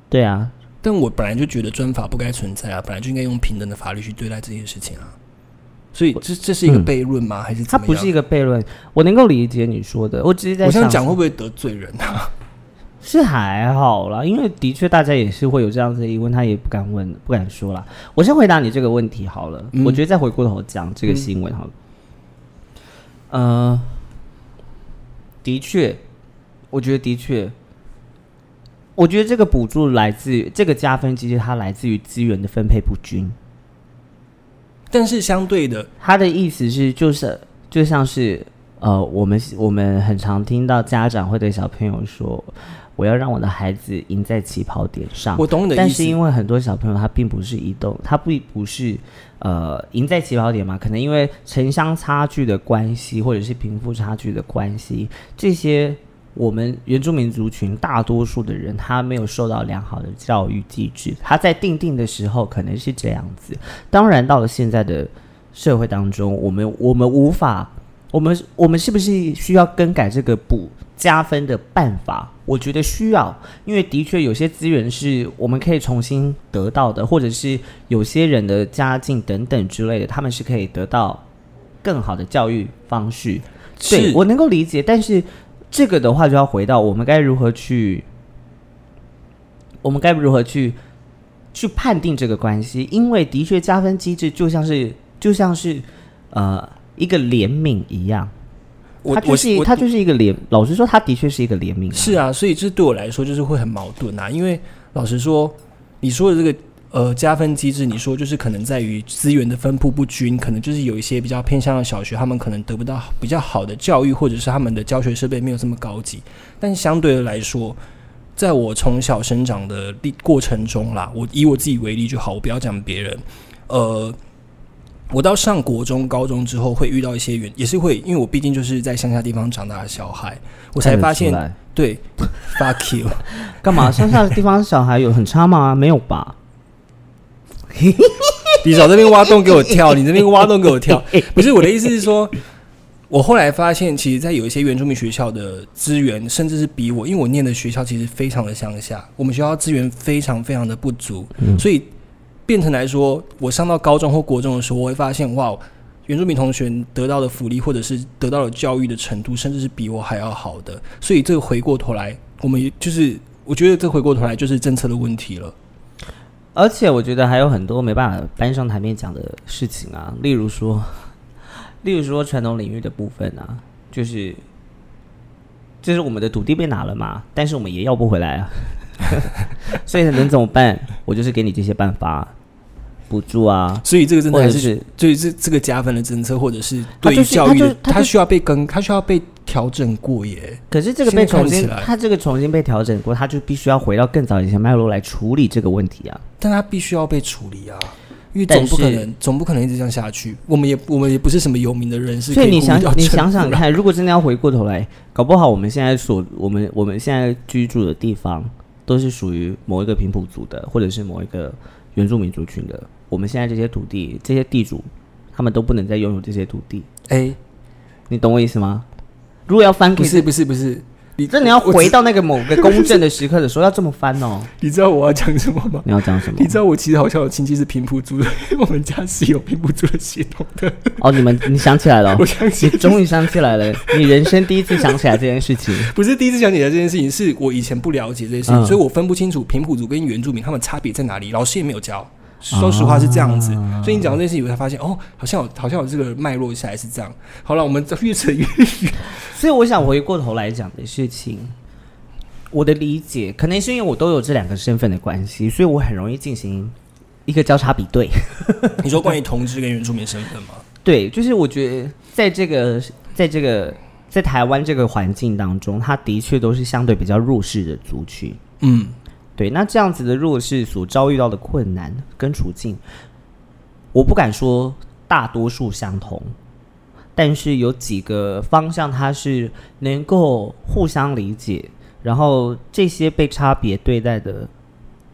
对啊，但我本来就觉得专法不该存在啊，本来就应该用平等的法律去对待这件事情啊。所以这这是一个嗯悖论吗？还是？它不是一个悖论，我能够理解你说的，我只是在我这样想讲会不会得罪人啊？是还好啦，因为的确大家也是会有这样子的疑问，他也不敢问，不敢说啦。我先回答你这个问题好了，嗯我觉得再回过头讲这个新闻好了。呃，的确，我觉得的确，我觉得这个补助来自于这个加分其实，它来自于资源的分配不均。但是相对的，他的意思是，就是就像是呃，我们我们很常听到家长会对小朋友说，我要让我的孩子赢在起跑点上。我懂你的意思。但是因为很多小朋友他并不是移动，他并不是呃赢在起跑点嘛，可能因为城乡差距的关系，或者是贫富差距的关系，这些我们原住民族群大多数的人，他没有受到良好的教育机制，他在定定的时候可能是这样子。当然，到了现在的社会当中，我们我们无法，我们我们是不是需要更改这个补加分的办法？我觉得需要，因为的确有些资源是我们可以重新得到的，或者是有些人的家境等等之类的，他们是可以得到更好的教育方式。对是我能够理解，但是这个的话就要回到我们该如何去，我们该如何去去判定这个关系？因为的确加分机制就像是就像是呃一个怜悯一样，我它就是它就是一个怜，老实说，他的确是一个怜悯、是啊，所以这对我来说就是会很矛盾啊。因为老实说，你说的这个呃加分机制，你说就是可能在于资源的分布不均，可能就是有一些比较偏向的小学，他们可能得不到比较好的教育，或者是他们的教学设备没有这么高级。但相对的来说，在我从小生长的历过程中啦，我以我自己为例就好，我不要讲别人。呃，我到上国中、高中之后，会遇到一些原，也是会，因为我毕竟就是在乡下地方长大的小孩，我才发现对，fuck you，干嘛？乡下的地方小孩有很差吗？没有吧？你少这边挖洞给我跳，你这边挖洞给我跳，不是我的意思是说，我后来发现，其实，在有一些原住民学校的资源，甚至是比我，因为我念的学校其实非常的乡下，我们学校资源非常非常的不足，所以变成来说，我上到高中或国中的时候，我会发现，哇，原住民同学得到的福利或者是得到的教育的程度，甚至是比我还要好的，所以这个回过头来，我们也就是，我觉得这回过头来就是政策的问题了。而且我觉得还有很多没办法搬上台面讲的事情啊，例如说，例如说传统领域的部分啊，就是，就是我们的土地被拿了嘛，但是我们也要不回来啊，所以能怎么办？我就是给你这些办法，补助啊，所以这个真的还是所以这这个加分的政策，或者是对于教育它需要被更，它需要被调整过耶。可是这个被重新现在看起来，它这个重新被调整过，他就必须要回到更早以前脉络来处理这个问题啊。但他必须要被处理啊，因为总不可能总不可能一直这样下去。我们也我们也不是什么有名的人士，所以你想你想想看，如果真的要回过头来，搞不好我们现在所我们我们现在居住的地方都是属于某一个平埔族的，或者是某一个原住民族群的。我们现在这些土地，这些地主，他们都不能再拥有这些土地，哎，你懂我意思吗？如果要翻不是不是不是，你真的要回到那个某个 公正的时刻的时候，要这么翻哦。你知道我要讲什么吗？你要讲什么你？知道我其实好像有亲戚是平埔族的，我们家是有平埔族的血统的。哦，你们你想起来了哦，我想起你终于想起来了，你人生第一次想起来这件事情。不是第一次想起来这件事情，是我以前不了解这件事情，嗯所以我分不清楚平埔族跟原住民他们差别在哪里，老师也没有教。说实话是这样子，啊所以你讲到这件事情，我才发现哦，好像有好像有这个脉络下来是这样。好了，我们越扯越远。所以我想回过头来讲的事情，我的理解可能是因为我都有这两个身份的关系，所以我很容易进行一个交叉比对。你说关于同志跟原住民身份吗？对，就是我觉得在这个在这个在台湾这个环境当中，它的确都是相对比较弱势的族群。嗯，对，那这样子的弱势所遭遇到的困难跟处境，我不敢说大多数相同，但是有几个方向它是能够互相理解，然后这些被差别对待的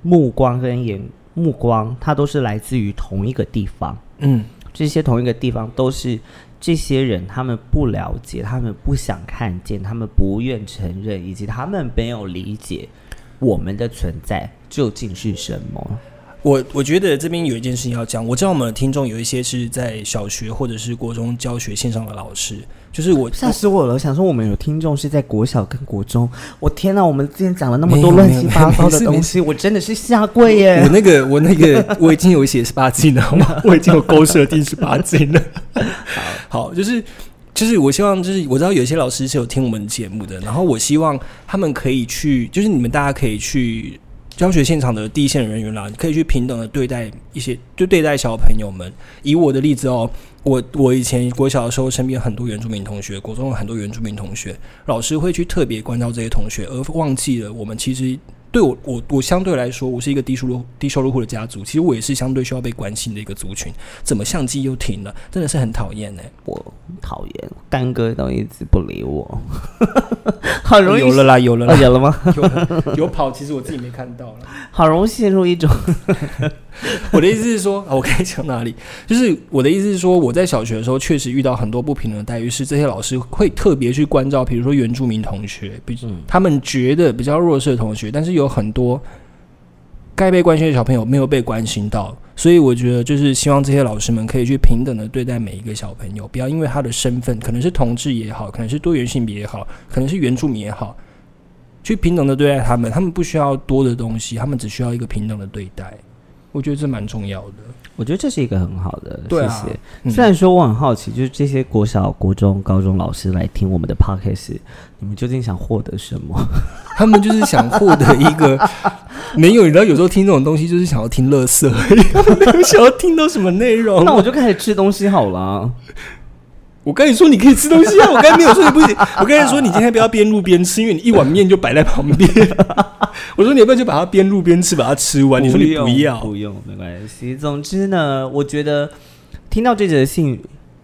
目光跟眼目光，它都是来自于同一个地方。嗯，这些同一个地方都是这些人他们不了解，他们不想看见，他们不愿承认，以及他们没有理解我们的存在究竟是什么。我我觉得这边有一件事情要讲，我知道我们的听众有一些是在小学或者是国中教学线上的老师，就是我吓死我了！我想说，我们有听众是在国小跟国中，我天哪！我们之前讲了那么多乱七八糟的东西，我真的是下跪耶我！那个我那个我已经有写十八禁了，好吗？我已经有勾设定十八禁了。好，就是就是我希望就是我知道有些老师是有听我们节目的，然后我希望他们可以去，就是你们大家可以去。教学现场的第一线人员啦，可以去平等的对待一些，就对待小朋友们。以我的例子哦，我我以前国小的时候，身边很多原住民同学，国中有很多原住民同学，老师会去特别关照这些同学，而忘记了我们其实对我我我相对来说，我是一个低收入低收入户的家族，其实我也是相对需要被关心的一个族群。怎么相机又停了，真的是很讨厌呢。我讨厌干哥都一直不理我，好容易有了啦，有了啦，哦有了吗？有了有跑，其实我自己没看到了。好容易陷入一种 我的意思是说，啊我该讲哪里？就是我的意思是说，我在小学的时候确实遇到很多不平等的待遇，是这些老师会特别去关照，比如说原住民同学，比他们觉得比较弱势的同学，但是有很多该被关心的小朋友没有被关心到，所以我觉得就是希望这些老师们可以去平等的对待每一个小朋友，不要因为他的身份可能是同志也好，可能是多元性别也好，可能是原住民也好，去平等的对待他们，他们不需要多的东西，他们只需要一个平等的对待。我觉得这蛮重要的。我觉得这是一个很好的，对啊谢谢。嗯虽然说我很好奇，就是这些国小、国中、高中老师来听我们的 podcast，你们究竟想获得什么？他们就是想获得一个 没有，你知道，有时候听这种东西就是想要听乐色，想要听到什么内容。那我就开始吃东西好了。我跟你说，你可以吃东西啊！我刚才没有说你不行，我跟你说，你今天不要边录边吃，因为你一碗面就摆在旁边。我说你要不要就把它边录边吃，把它吃完？你说你不要，不用，没关系。总之呢，我觉得听到这则信，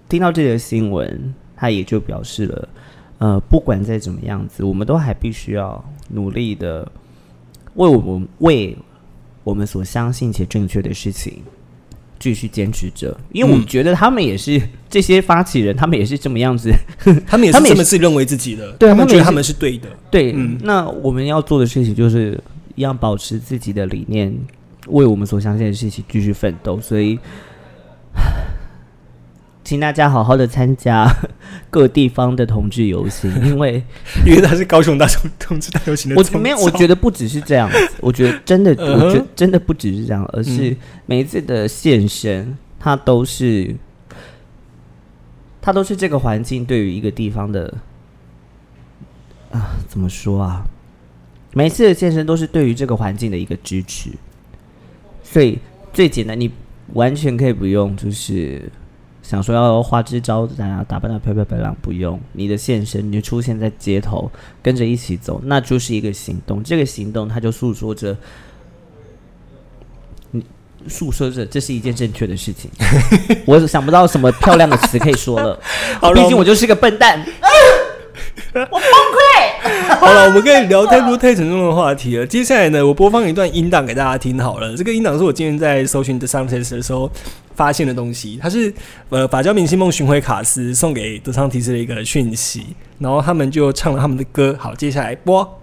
听到这则新闻，他也就表示了，呃，不管再怎么样子，我们都还必须要努力的为我们为我们所相信且正确的事情继续坚持着，因为我嗯觉得他们也是这些发起人，他们也是这么样子。他们也是这么自认为自己的，对他们觉得他们是对的。对，嗯那我们要做的事情就是一样保持自己的理念，为我们所相信的事情继续奋斗。所以，请大家好好的参加 各地方的同志游行，因为因为他是高雄大同同志大游行 我没有，我觉得不只是这样子，我觉得真的，我觉得真的不只是这样，而是嗯每一次的现身，它都是，它都是这个环境对于一个地方的啊，怎么说啊？每一次的现身都是对于这个环境的一个支持，所以最简单，你完全可以不用就是想说要花枝招展啊，打扮的漂漂亮亮，不用你的现身，你就出现在街头，跟着一起走，那就是一个行动。这个行动，它就诉说着，你诉说着这是一件正确的事情。我想不到什么漂亮的词可以说了，毕竟我就是个笨蛋。好了，我们可以聊太多太沉重的话题了。接下来呢，我播放一段音档给大家听好了。这个音档是我今天在搜寻 The Soundtest 的时候发现的东西，它是呃法交明星梦巡回卡斯送给德桑提斯的一个讯息，然后他们就唱了他们的歌。好，接下来播。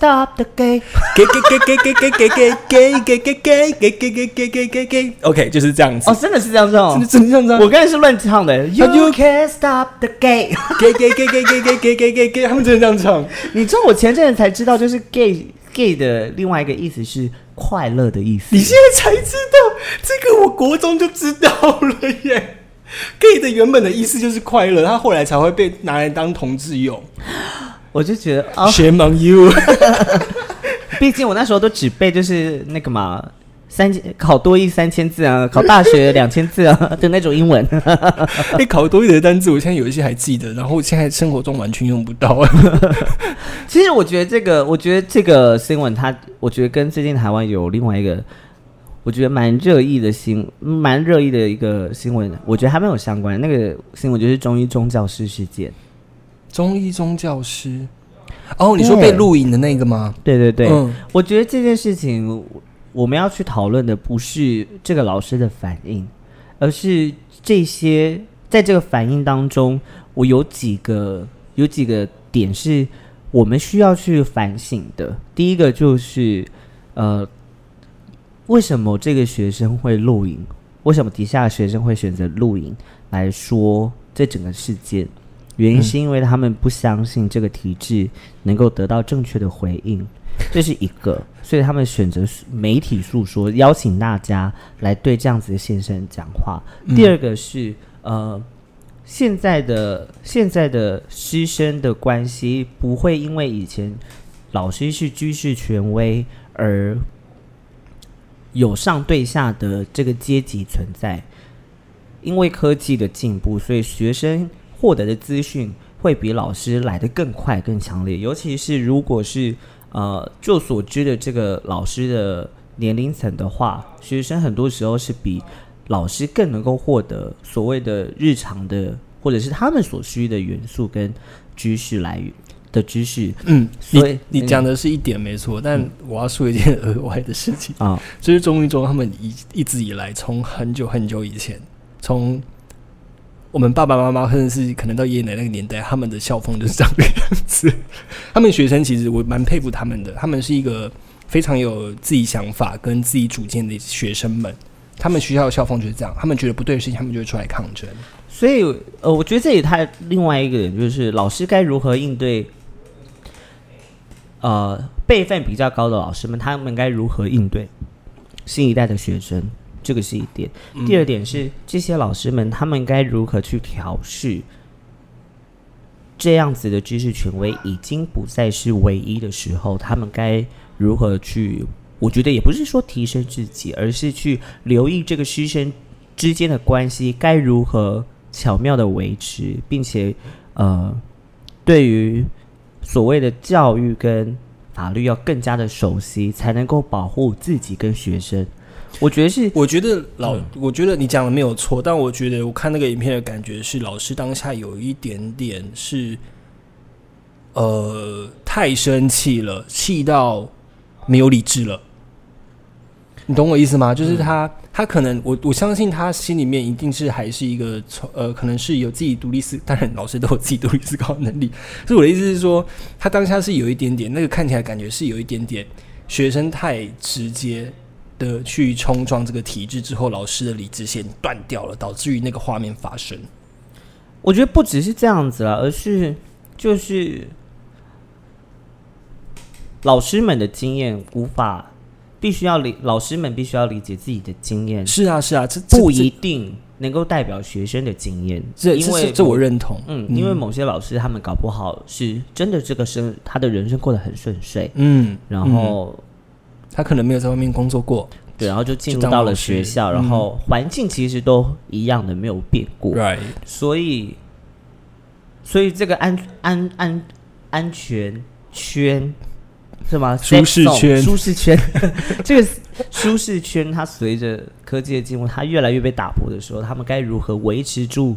Stop the gay。给给给给给给给给给给给给给给给给给给给，OK，就是这样子哦，。真的是这样唱真的哦。真的这样子啊。我刚才是乱唱的。You can't stop the gay。给给给给给给给给给给，他们真的这样唱。你知道我前阵子才知道，就是 gay gay 的另外一个意思是快乐的意思。你现在才知道，这个我国中就知道了耶。gay 的原本的意思就是快乐，他后来才会被拿来当同志用。我就觉得啊，Shame on you！毕竟我那时候都只背就是那个嘛，三千考多一三千字啊，考大学两千字啊 的那种英文。哎、考多一点的单字，我现在有一些还记得，然后现在生活中完全用不到。其实我觉得这个，我觉得这个新闻它，我觉得跟最近台湾有另外一个，我觉得蛮热议的新，蛮热议的一个新闻，我觉得还蛮有相关的。那个新闻就是中医宗教师事件。中医宗教师，哦，你说被录影的那个吗？对对对，嗯我觉得这件事情我们要去讨论的不是这个老师的反应，而是这些在这个反应当中，我有几个有几个点是我们需要去反省的。第一个就是呃，为什么这个学生会录影？为什么底下的学生会选择录影来说这整个事件？原因是因为他们不相信这个体制能够得到正确的回应，这是一个，所以他们选择媒体诉说，邀请大家来对这样子的先生讲话。第二个是呃，现在的现在的师生的关系不会因为以前老师是居士权威而有上对下的这个阶级存在。因为科技的进步，所以学生获得的资讯会比老师来得更快、更强烈。尤其是如果是呃，就所知的这个老师的年龄层的话，学生很多时候是比老师更能够获得所谓的日常的，或者是他们所需的元素跟知识来源的知识嗯，所以你你讲的是一点没错，但我要说一件 额外的事情，啊。就是中医中他们一一直以来，从很久很久以前，从我们爸爸妈妈，甚至是可能到爷爷奶奶那个年代，他们的校风就是这样的样子。他们学生其实我蛮佩服他们的，他们是一个非常有自己想法跟自己主见的学生们。他们学校的校风就是这样，他们觉得不对的事情，他们就会出来抗争。所以呃，我觉得这里他另外一个点就是老师该如何应对。呃，辈分比较高的老师们，他们该如何应对新一代的学生？这个是一点。第二点是，这些老师们他们该如何去调试这样子的知识权威已经不再是唯一的时候，他们该如何去？我觉得也不是说提升自己，而是去留意这个师生之间的关系该如何巧妙的维持，并且呃，对于。所谓的教育跟法律要更加的熟悉，才能够保护自己跟学生。我觉得是，我觉得老，我觉得你讲的没有错，但我觉得我看那个影片的感觉是，老师当下有一点点是，呃，太生气了，气到没有理智了。你懂我意思吗？就是他，他可能，我我相信他心里面一定是还是一个从呃，可能是有自己独立思，当然老师都有自己独立思考能力。所以我的意思是说，他当下是有一点点那个看起来感觉是有一点点学生太直接的去冲撞这个体制之后，老师的理智线断掉了，导致于那个画面发生。我觉得不只是这样子了，而是就是老师们的经验无法。必须要理老师们必须要理解自己的经验，是啊是啊，这不一定能够代表学生的经验，这因为这我认同，嗯，因为某些老师他们搞不好是真的这个生他的人生过得很顺遂，嗯，然后他可能没有在外面工作过，对，然后就进入到了学校，然后环境其实都一样的没有变过，right，所以所以这个安安安安全圈。是吗？舒适圈，舒适圈，这个舒适圈，它随着科技的进步，它越来越被打破的时候，他们该如何维持住？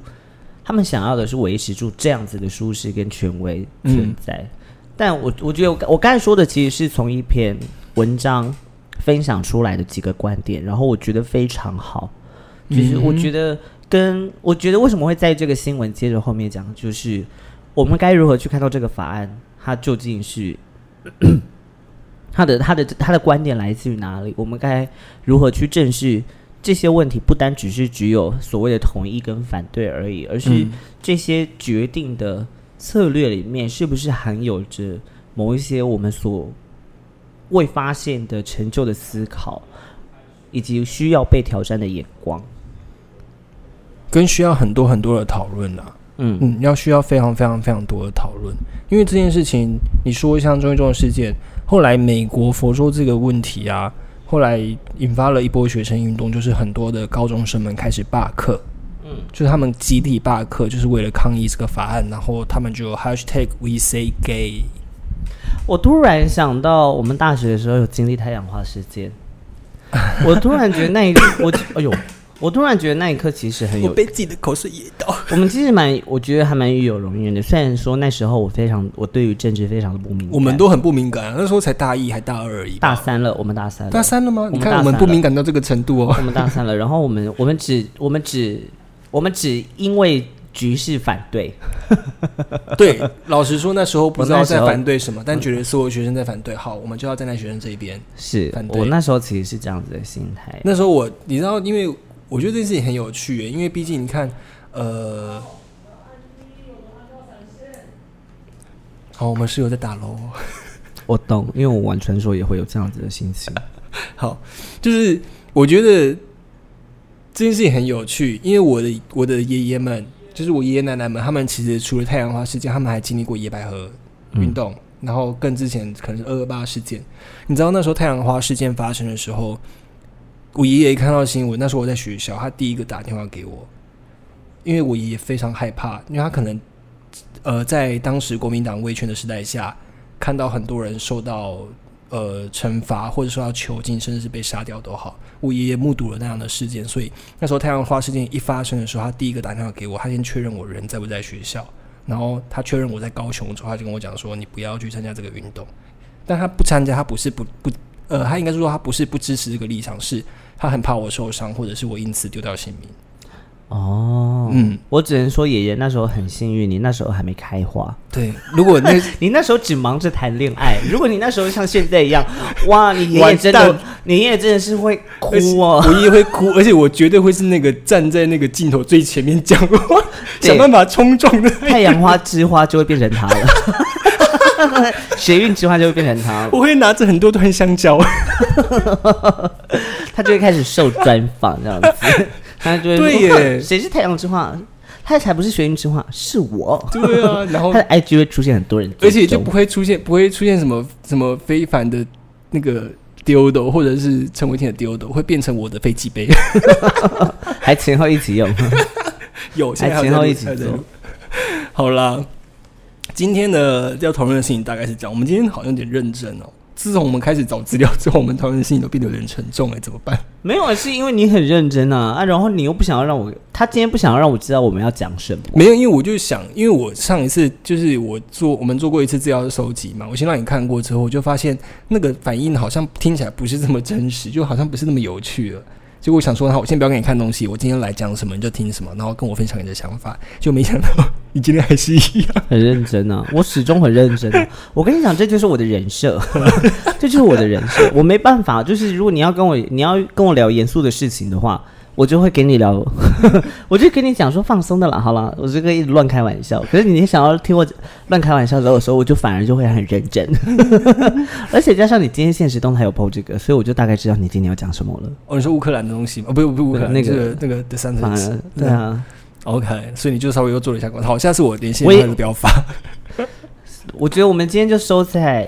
他们想要的是维持住这样子的舒适跟权威存在。但我我觉得，我我刚才说的其实是从一篇文章分享出来的几个观点，然后我觉得非常好。就是我觉得跟我觉得为什么会在这个新闻接着后面讲，就是我们该如何去看到这个法案，它究竟是。他的他的他的观点来自于哪里？我们该如何去正视这些问题？不单只是只有所谓的同意跟反对而已，而是这些决定的策略里面，是不是含有着某一些我们所未发现的成就的思考，以及需要被挑战的眼光，跟需要很多很多的讨论啊。嗯嗯，要需要非常非常非常多的讨论，因为这件事情，你说像中一中的事件。后来美国佛州这个问题啊，后来引发了一波学生运动，就是很多的高中生们开始罢课，嗯，就是他们集体罢课，就是为了抗议这个法案，然后他们就 hashtag we say gay。我突然想到，我们大学的时候有经历太阳花事件，我突然觉得那一我哎呦。我突然觉得那一刻其实很有，我被自己的口水噎到。我们其实蛮，我觉得还蛮与有荣焉的。虽然说那时候我非常，我对于政治非常的不敏感。我们都很不敏感，那时候才大一还大二而已。大三了，我们大三，大三了吗？你看我们不敏感到这个程度哦。我们大三了，然后我们我们只我们只我们只因为局势反对。对，老实说那时候不知道在反对什么，但觉得所有学生在反对，好，我们就要站在学生这一边。是我那时候其实是这样子的心态。那时候我，你知道，因为。我觉得这件事情很有趣，因为毕竟你看，呃，好，我们室友在打楼，我懂，因为我玩传说也会有这样子的心情。好，就是我觉得这件事情很有趣，因为我的我的爷爷们，就是我爷爷奶奶们，他们其实除了太阳花事件，他们还经历过野百合运动，然后更之前可能是二二八事件。你知道那时候太阳花事件发生的时候？我爷爷一看到新闻，那时候我在学校，他第一个打电话给我，因为我爷爷非常害怕，因为他可能，呃，在当时国民党威权的时代下，看到很多人受到呃惩罚，或者说要囚禁，甚至是被杀掉都好。我爷爷目睹了那样的事件，所以那时候太阳花事件一发生的时候，他第一个打电话给我，他先确认我人在不在学校，然后他确认我在高雄之后，他就跟我讲说：“你不要去参加这个运动。”但他不参加，他不是不不，呃，他应该是说他不是不支持这个立场，是。他很怕我受伤，或者是我因此丢掉性命。哦，嗯，我只能说爷爷那时候很幸运，你那时候还没开花，对，如果那 你那时候只忙着谈恋爱。如果你那时候像现在一样，哇，你爷爷真的，你爷爷真的是会哭哦。我爷爷会哭，而且我绝对会是那个站在那个镜头最前面讲话，想办法冲撞的。太阳花之花就会变成他了，学运之花就会变成他了，我会拿着很多段香蕉，他就会开始受专访这样子，他就会对耶谁是太阳之花？他才不是学运之花，是我。对啊，然后他的 IG 会出现很多人，而且就不会出现不会出现什么什么非凡的那个丢斗，或者是陈伟霆的丢斗，会变成我的飞机杯。还前后一起用。有，还前后一起还在录做。好啦，今天的要讨论的事情大概是这样。我们今天好像有点认真哦。自从我们开始找资料之后，我们讨论的事情都变得有点沉重哎，怎么办？没有，是因为你很认真啊啊，然后你又不想要让我，他今天不想要让我知道我们要讲什么。没有，因为我就想，因为我上一次就是我做我们做过一次资料的收集嘛，我先让你看过之后，我就发现那个反应好像听起来不是这么真实，就好像不是那么有趣了。就我想说，那，我先不要给你看东西，我今天来讲什么你就听什么，然后跟我分享你的想法。就没想到你今天还是一样。很认真啊，我始终很认真、我跟你讲，这就是我的人设，这就是我的人设。我没办法，就是如果你要跟我，你要跟我聊严肃的事情的话，我就会给你聊，我就跟你讲说放松的啦，好了，我这个一直乱开玩笑。可是你想要听我乱开玩笑的时候，我就反而就会很认真。而且加上你今天现实动态有 PO 这个，所以我就大概知道你今天要讲什么了。哦，你说乌克兰的东西吗？哦，不是，不是乌克兰，那个那个第三反而对啊，OK，所以你就稍微又做了一下功课。好，下次我联系我也他就不要发。我觉得我们今天就收在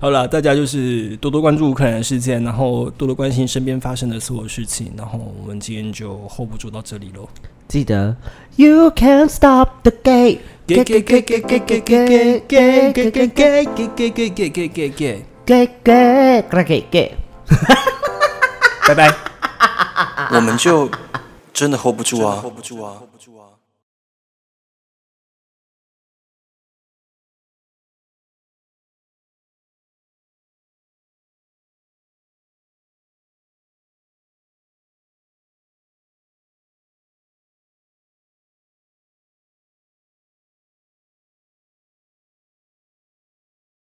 好了，大家就是多多关注乌克兰事件，然后多多关心身边发生的所有事情，然后我们今天就 hold 不住到这里喽。记得 You Can't Stop the Game。给给给给给给给给给给给给给给给给给给给，给给给给给，拜拜。我们就真的！hold 不住啊！hold 不住啊！